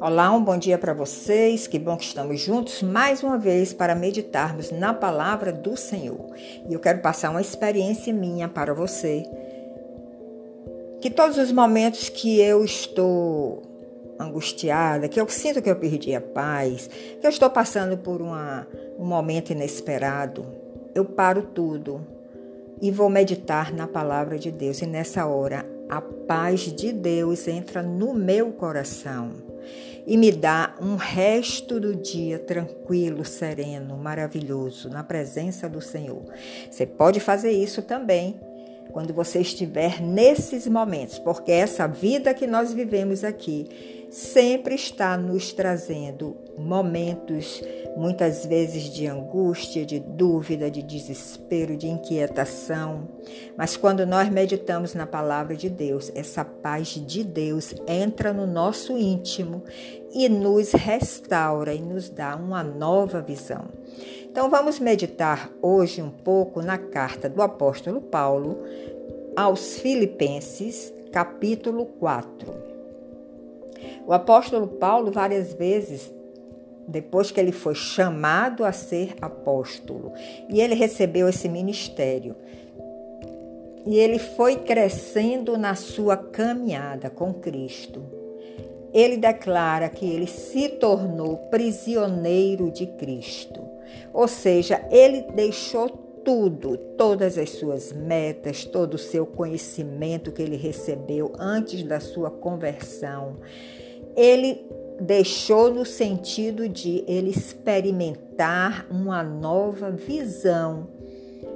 Olá, um bom dia para vocês. Que bom que estamos juntos mais uma vez para meditarmos na palavra do Senhor. E eu quero passar uma experiência minha para você. Que todos os momentos que eu estou angustiada, que eu sinto que eu perdi a paz, que eu estou passando por uma, um momento inesperado, eu paro tudo e vou meditar na palavra de Deus. E nessa hora, a paz de Deus entra no meu coração e me dá um resto do dia tranquilo, sereno, maravilhoso, na presença do Senhor. Você pode fazer isso também quando você estiver nesses momentos, porque essa vida que nós vivemos aqui sempre está nos trazendo momentos, muitas vezes de angústia, de dúvida, de desespero, de inquietação. Mas quando nós meditamos na palavra de Deus, essa paz de Deus entra no nosso íntimo e nos restaura e nos dá uma nova visão. Então vamos meditar hoje um pouco na carta do apóstolo Paulo aos Filipenses, capítulo 4. O apóstolo Paulo, várias vezes, depois que ele foi chamado a ser apóstolo, e ele recebeu esse ministério, e ele foi crescendo na sua caminhada com Cristo. Ele declara que ele se tornou prisioneiro de Cristo. Ou seja, ele deixou tudo, todas as suas metas, todo o seu conhecimento que ele recebeu antes da sua conversão ele deixou no sentido de ele experimentar uma nova visão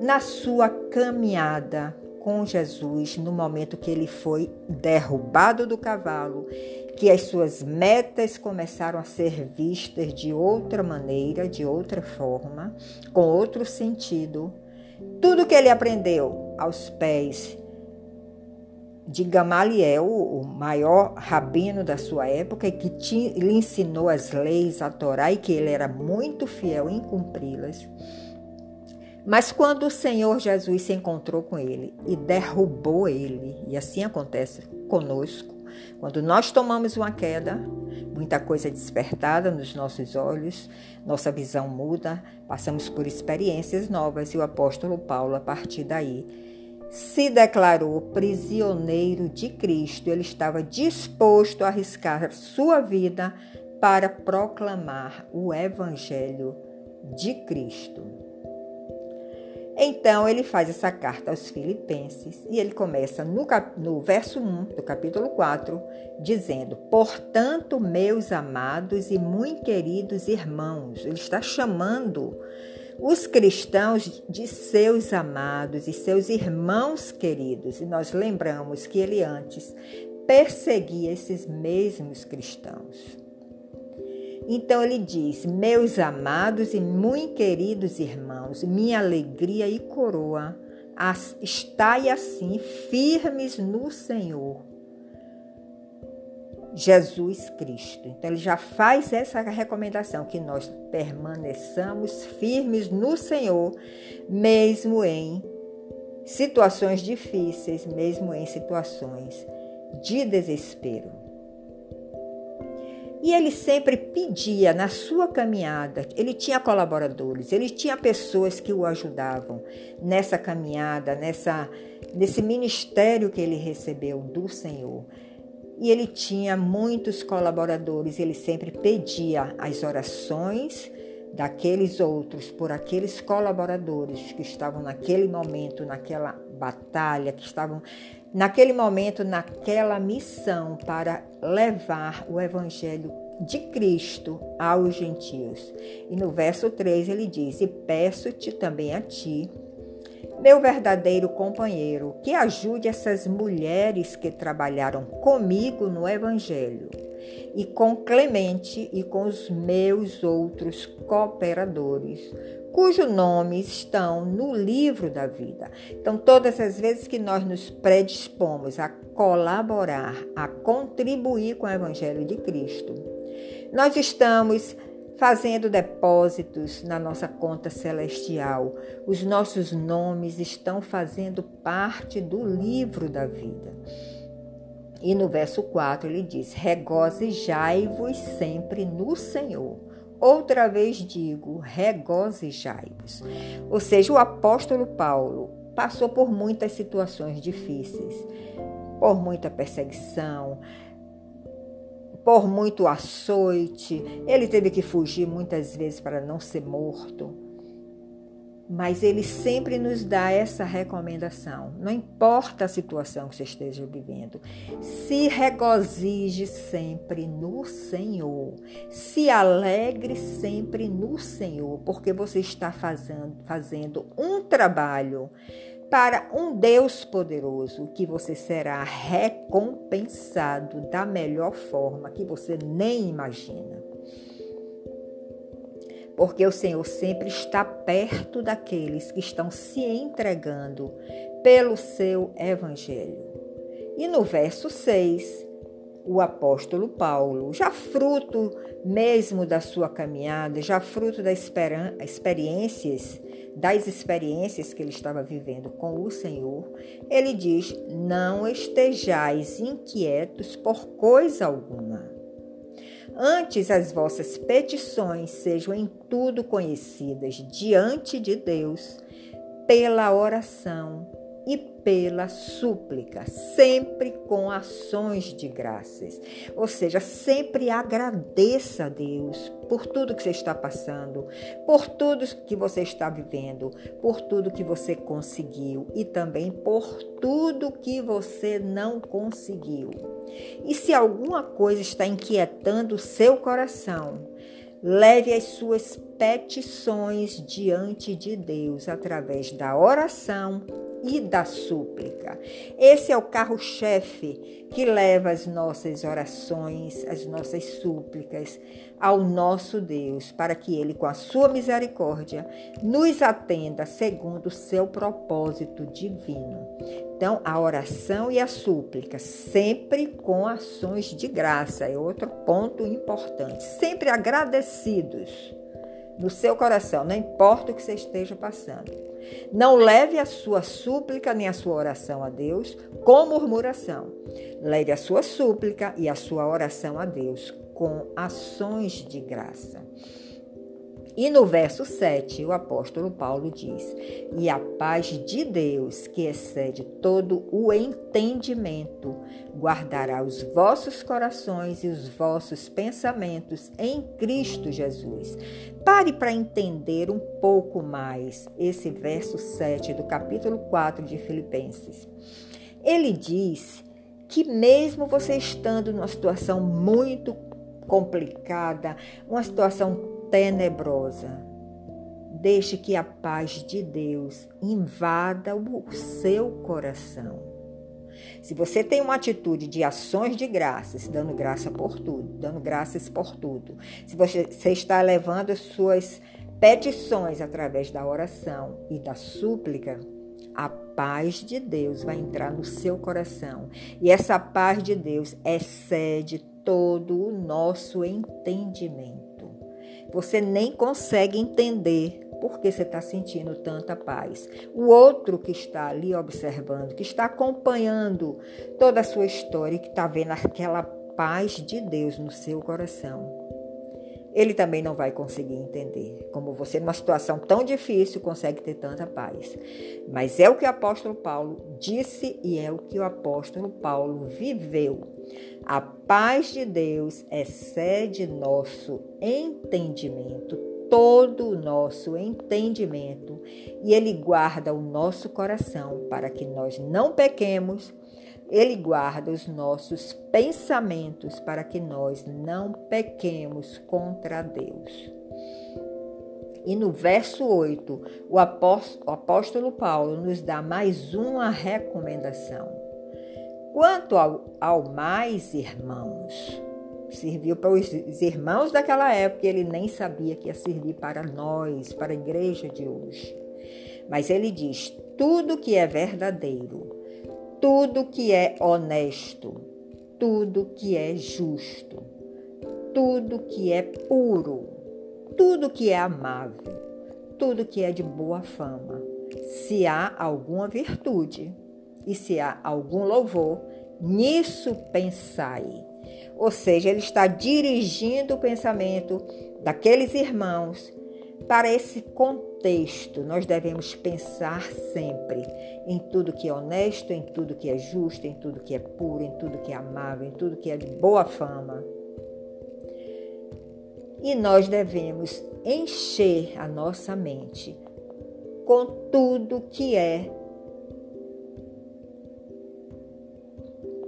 na sua caminhada com Jesus no momento que ele foi derrubado do cavalo, que as suas metas começaram a ser vistas de outra maneira, de outra forma, com outro sentido. Tudo que ele aprendeu aos pés de Gamaliel, o maior rabino da sua época, que lhe ensinou as leis, a Torá, e que ele era muito fiel em cumpri-las. Mas quando o Senhor Jesus se encontrou com ele e derrubou ele, e assim acontece conosco, quando nós tomamos uma queda, muita coisa é despertada nos nossos olhos, nossa visão muda, passamos por experiências novas e o apóstolo Paulo, a partir daí, se declarou prisioneiro de Cristo. Ele estava disposto a arriscar sua vida para proclamar o Evangelho de Cristo. Então ele faz essa carta aos Filipenses e ele começa no, cap... no verso 1 do capítulo 4, dizendo: Portanto, meus amados e muito queridos irmãos, ele está chamando os cristãos de seus amados e seus irmãos queridos. E nós lembramos que ele antes perseguia esses mesmos cristãos. Então ele diz: Meus amados e muito queridos irmãos, minha alegria e coroa, estai assim firmes no Senhor Jesus Cristo. Então, ele já faz essa recomendação que nós permaneçamos firmes no Senhor, mesmo em situações difíceis, mesmo em situações de desespero. E ele sempre pedia na sua caminhada, ele tinha colaboradores, ele tinha pessoas que o ajudavam nessa caminhada, nessa nesse ministério que ele recebeu do Senhor e ele tinha muitos colaboradores. Ele sempre pedia as orações daqueles outros por aqueles colaboradores que estavam naquele momento, naquela batalha, que estavam naquele momento, naquela missão para levar o evangelho de Cristo aos gentios. E no verso 3 ele diz: E peço-te também a ti meu verdadeiro companheiro, que ajude essas mulheres que trabalharam comigo no Evangelho, e com Clemente e com os meus outros cooperadores, cujos nomes estão no livro da vida. Então, todas as vezes que nós nos predispomos a colaborar, a contribuir com o Evangelho de Cristo, nós estamos fazendo depósitos na nossa conta celestial. Os nossos nomes estão fazendo parte do livro da vida. E no verso 4 ele diz: Regozijai-vos sempre no Senhor. Outra vez digo, regozijai-vos. Ou seja, o apóstolo Paulo passou por muitas situações difíceis, por muita perseguição, por muito açoite, ele teve que fugir muitas vezes para não ser morto. Mas ele sempre nos dá essa recomendação. Não importa a situação que você esteja vivendo, se regozije sempre no Senhor. Se alegre sempre no Senhor, porque você está fazendo, fazendo um trabalho para um Deus poderoso que você será recompensado da melhor forma que você nem imagina. Porque o Senhor sempre está perto daqueles que estão se entregando pelo seu evangelho. E no verso 6, o apóstolo Paulo, já fruto mesmo da sua caminhada, já fruto das experiências das experiências que ele estava vivendo com o Senhor, ele diz: Não estejais inquietos por coisa alguma. Antes as vossas petições sejam em tudo conhecidas diante de Deus pela oração e pela súplica, sempre com ações de graças. Ou seja, sempre agradeça a Deus por tudo que você está passando, por tudo que você está vivendo, por tudo que você conseguiu e também por tudo que você não conseguiu. E se alguma coisa está inquietando o seu coração, leve as suas petições diante de Deus através da oração e da súplica. Esse é o carro-chefe que leva as nossas orações, as nossas súplicas ao nosso Deus, para que Ele, com a sua misericórdia, nos atenda segundo o seu propósito divino. Então, a oração e a súplica, sempre com ações de graça, é outro ponto importante. Sempre agradecidos no seu coração, não importa o que você esteja passando. Não leve a sua súplica nem a sua oração a Deus com murmuração. Leve a sua súplica e a sua oração a Deus com ações de graça. E no verso 7, o apóstolo Paulo diz: E a paz de Deus, que excede todo o entendimento, guardará os vossos corações e os vossos pensamentos em Cristo Jesus. Pare para entender um pouco mais esse verso 7 do capítulo 4 de Filipenses. Ele diz que, mesmo você estando numa situação muito complicada, uma situação tenebrosa. Deixe que a paz de Deus invada o seu coração. Se você tem uma atitude de ações de graças, dando graça por tudo, dando graças por tudo, se você, você está levando as suas petições através da oração e da súplica, a paz de Deus vai entrar no seu coração. E essa paz de Deus excede todo o nosso entendimento. Você nem consegue entender por que você está sentindo tanta paz. O outro que está ali observando, que está acompanhando toda a sua história, que está vendo aquela paz de Deus no seu coração, ele também não vai conseguir entender como você, numa situação tão difícil, consegue ter tanta paz. Mas é o que o apóstolo Paulo disse e é o que o apóstolo Paulo viveu. A paz de Deus excede nosso entendimento, todo o nosso entendimento, e Ele guarda o nosso coração para que nós não pequemos. Ele guarda os nossos pensamentos para que nós não pequemos contra Deus. E no verso 8, o apóstolo Paulo nos dá mais uma recomendação. Quanto ao, ao mais irmãos, serviu para os irmãos daquela época, ele nem sabia que ia servir para nós, para a igreja de hoje. Mas ele diz: tudo que é verdadeiro, tudo que é honesto, tudo que é justo, tudo que é puro, tudo que é amável, tudo que é de boa fama, se há alguma virtude e se há algum louvor, nisso pensai. Ou seja, ele está dirigindo o pensamento daqueles irmãos para esse contexto. Nós devemos pensar sempre em tudo que é honesto, em tudo que é justo, em tudo que é puro, em tudo que é amável, em tudo que é de boa fama. E nós devemos encher a nossa mente com tudo que é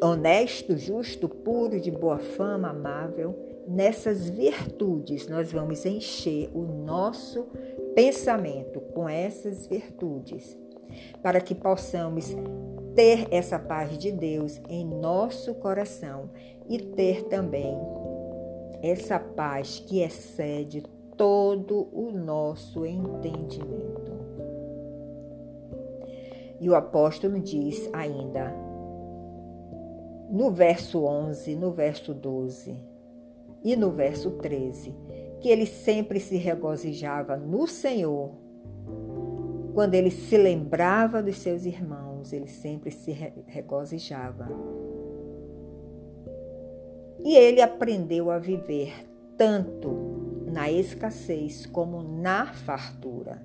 honesto, justo, puro, de boa fama, amável, nessas virtudes nós vamos encher o nosso pensamento com essas virtudes, para que possamos ter essa paz de Deus em nosso coração e ter também essa paz que excede todo o nosso entendimento. E o apóstolo diz ainda: no verso 11, no verso 12 e no verso 13, que ele sempre se regozijava no Senhor. Quando ele se lembrava dos seus irmãos, ele sempre se regozijava. E ele aprendeu a viver tanto na escassez como na fartura.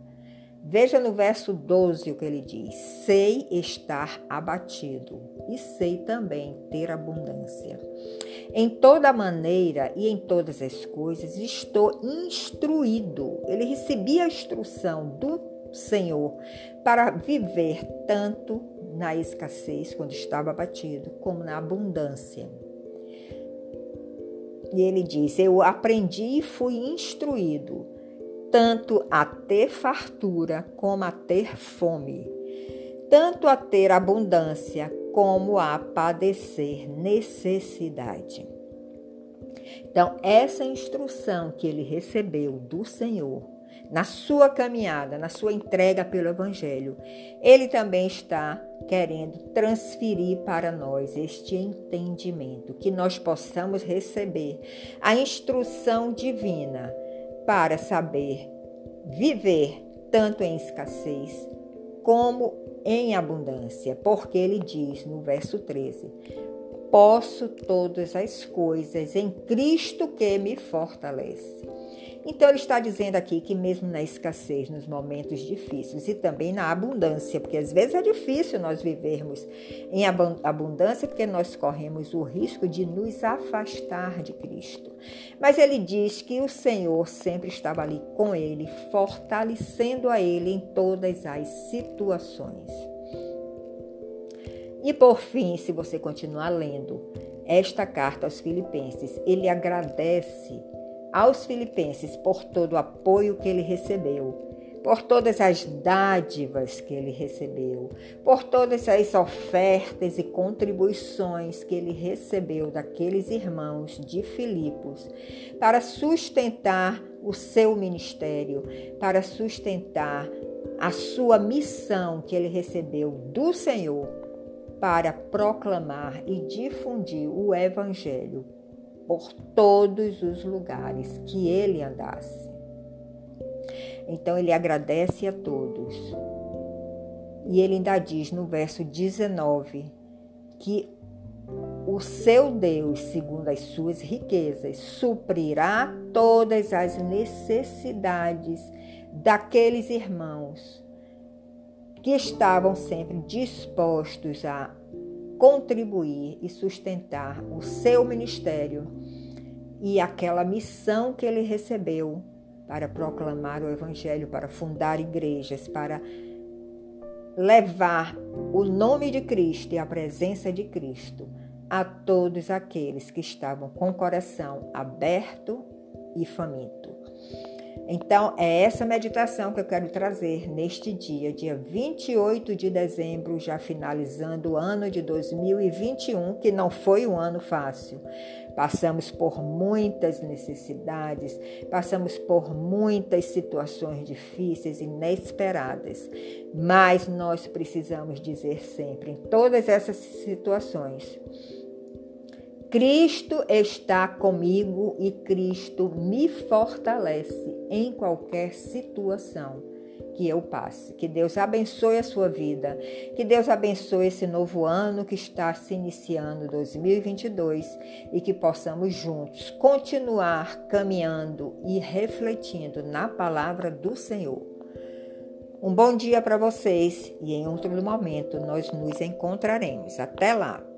Veja no verso 12 o que ele diz: Sei estar abatido e sei também ter abundância. Em toda maneira e em todas as coisas estou instruído. Ele recebia a instrução do Senhor para viver tanto na escassez, quando estava abatido, como na abundância. E ele diz: Eu aprendi e fui instruído tanto a ter fartura como a ter fome, tanto a ter abundância como a padecer necessidade. Então, essa instrução que ele recebeu do Senhor na sua caminhada, na sua entrega pelo Evangelho, ele também está querendo transferir para nós este entendimento, que nós possamos receber a instrução divina para saber viver tanto em escassez como em abundância, porque ele diz no verso 13: Posso todas as coisas em Cristo que me fortalece. Então, ele está dizendo aqui que, mesmo na escassez, nos momentos difíceis e também na abundância, porque às vezes é difícil nós vivermos em abundância, porque nós corremos o risco de nos afastar de Cristo. Mas ele diz que o Senhor sempre estava ali com ele, fortalecendo a ele em todas as situações. E por fim, se você continuar lendo esta carta aos Filipenses, ele agradece aos filipenses por todo o apoio que ele recebeu, por todas as dádivas que ele recebeu, por todas as ofertas e contribuições que ele recebeu daqueles irmãos de Filipos para sustentar o seu ministério, para sustentar a sua missão que ele recebeu do Senhor para proclamar e difundir o evangelho por todos os lugares que ele andasse. Então ele agradece a todos. E ele ainda diz no verso 19 que o seu Deus, segundo as suas riquezas, suprirá todas as necessidades daqueles irmãos que estavam sempre dispostos a contribuir e sustentar o seu ministério e aquela missão que ele recebeu para proclamar o Evangelho, para fundar igrejas, para levar o nome de Cristo e a presença de Cristo a todos aqueles que estavam com o coração aberto e faminto. Então, é essa meditação que eu quero trazer neste dia, dia 28 de dezembro, já finalizando o ano de 2021, que não foi um ano fácil. Passamos por muitas necessidades, passamos por muitas situações difíceis, inesperadas, mas nós precisamos dizer sempre, em todas essas situações, Cristo está comigo e Cristo me fortalece em qualquer situação que eu passe. Que Deus abençoe a sua vida, que Deus abençoe esse novo ano que está se iniciando, 2022, e que possamos juntos continuar caminhando e refletindo na palavra do Senhor. Um bom dia para vocês e em outro momento nós nos encontraremos. Até lá!